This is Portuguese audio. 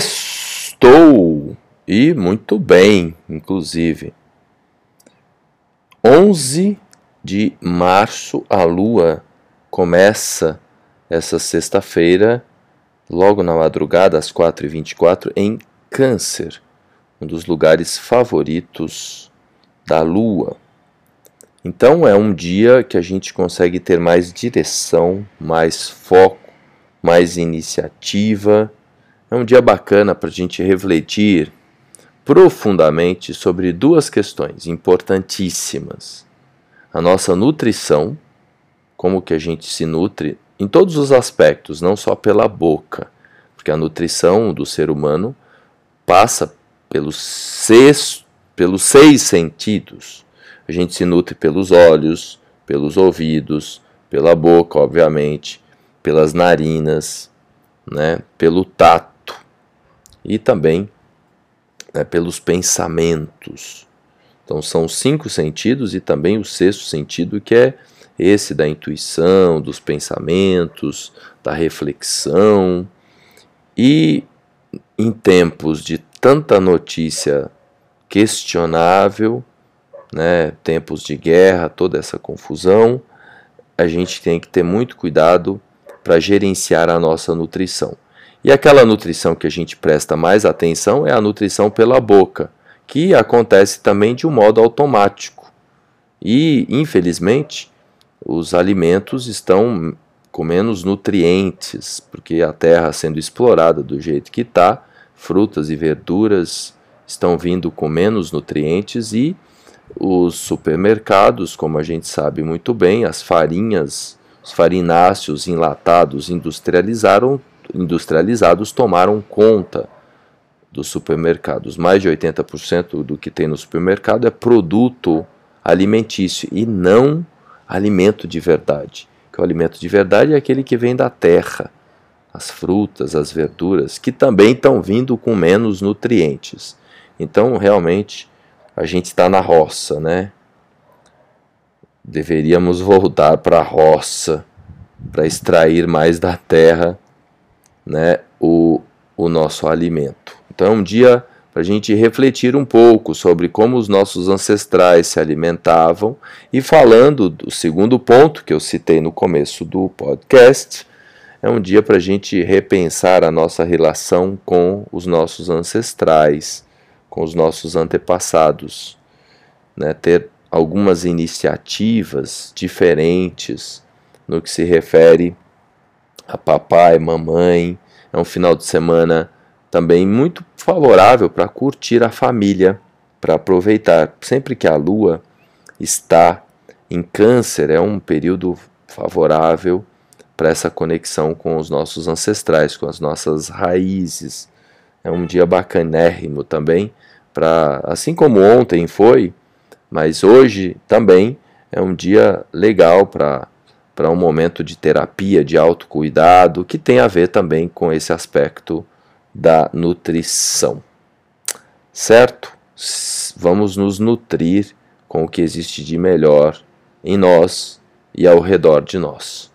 Sextou! E muito bem, inclusive. 11 de março, a lua começa essa sexta-feira, logo na madrugada, às 4h24, em Câncer, um dos lugares favoritos da lua. Então é um dia que a gente consegue ter mais direção, mais foco, mais iniciativa. É um dia bacana para a gente refletir profundamente sobre duas questões importantíssimas. A nossa nutrição, como que a gente se nutre em todos os aspectos, não só pela boca, porque a nutrição do ser humano passa pelos seis, pelos seis sentidos. A gente se nutre pelos olhos, pelos ouvidos, pela boca, obviamente, pelas narinas, né, pelo tato e também né, pelos pensamentos. Então são cinco sentidos e também o sexto sentido que é esse da intuição, dos pensamentos, da reflexão. E em tempos de tanta notícia questionável, né, tempos de guerra, toda essa confusão, a gente tem que ter muito cuidado para gerenciar a nossa nutrição. E aquela nutrição que a gente presta mais atenção é a nutrição pela boca, que acontece também de um modo automático. E, infelizmente, os alimentos estão com menos nutrientes, porque a terra sendo explorada do jeito que está, frutas e verduras estão vindo com menos nutrientes e os supermercados, como a gente sabe muito bem, as farinhas, os farináceos enlatados industrializaram industrializados tomaram conta dos supermercados. Mais de 80% do que tem no supermercado é produto alimentício e não alimento de verdade. Que o alimento de verdade é aquele que vem da terra, as frutas, as verduras, que também estão vindo com menos nutrientes. Então, realmente, a gente está na roça, né? Deveríamos voltar para a roça para extrair mais da terra né, o, o nosso alimento. Então é um dia para a gente refletir um pouco sobre como os nossos ancestrais se alimentavam e falando do segundo ponto que eu citei no começo do podcast, é um dia para a gente repensar a nossa relação com os nossos ancestrais, com os nossos antepassados, né? ter algumas iniciativas diferentes no que se refere a papai, mamãe. É um final de semana também muito favorável para curtir a família, para aproveitar. Sempre que a lua está em Câncer, é um período favorável para essa conexão com os nossos ancestrais, com as nossas raízes. É um dia bacanérrimo também, para assim como ontem foi, mas hoje também é um dia legal para para um momento de terapia, de autocuidado, que tem a ver também com esse aspecto da nutrição. Certo? Vamos nos nutrir com o que existe de melhor em nós e ao redor de nós.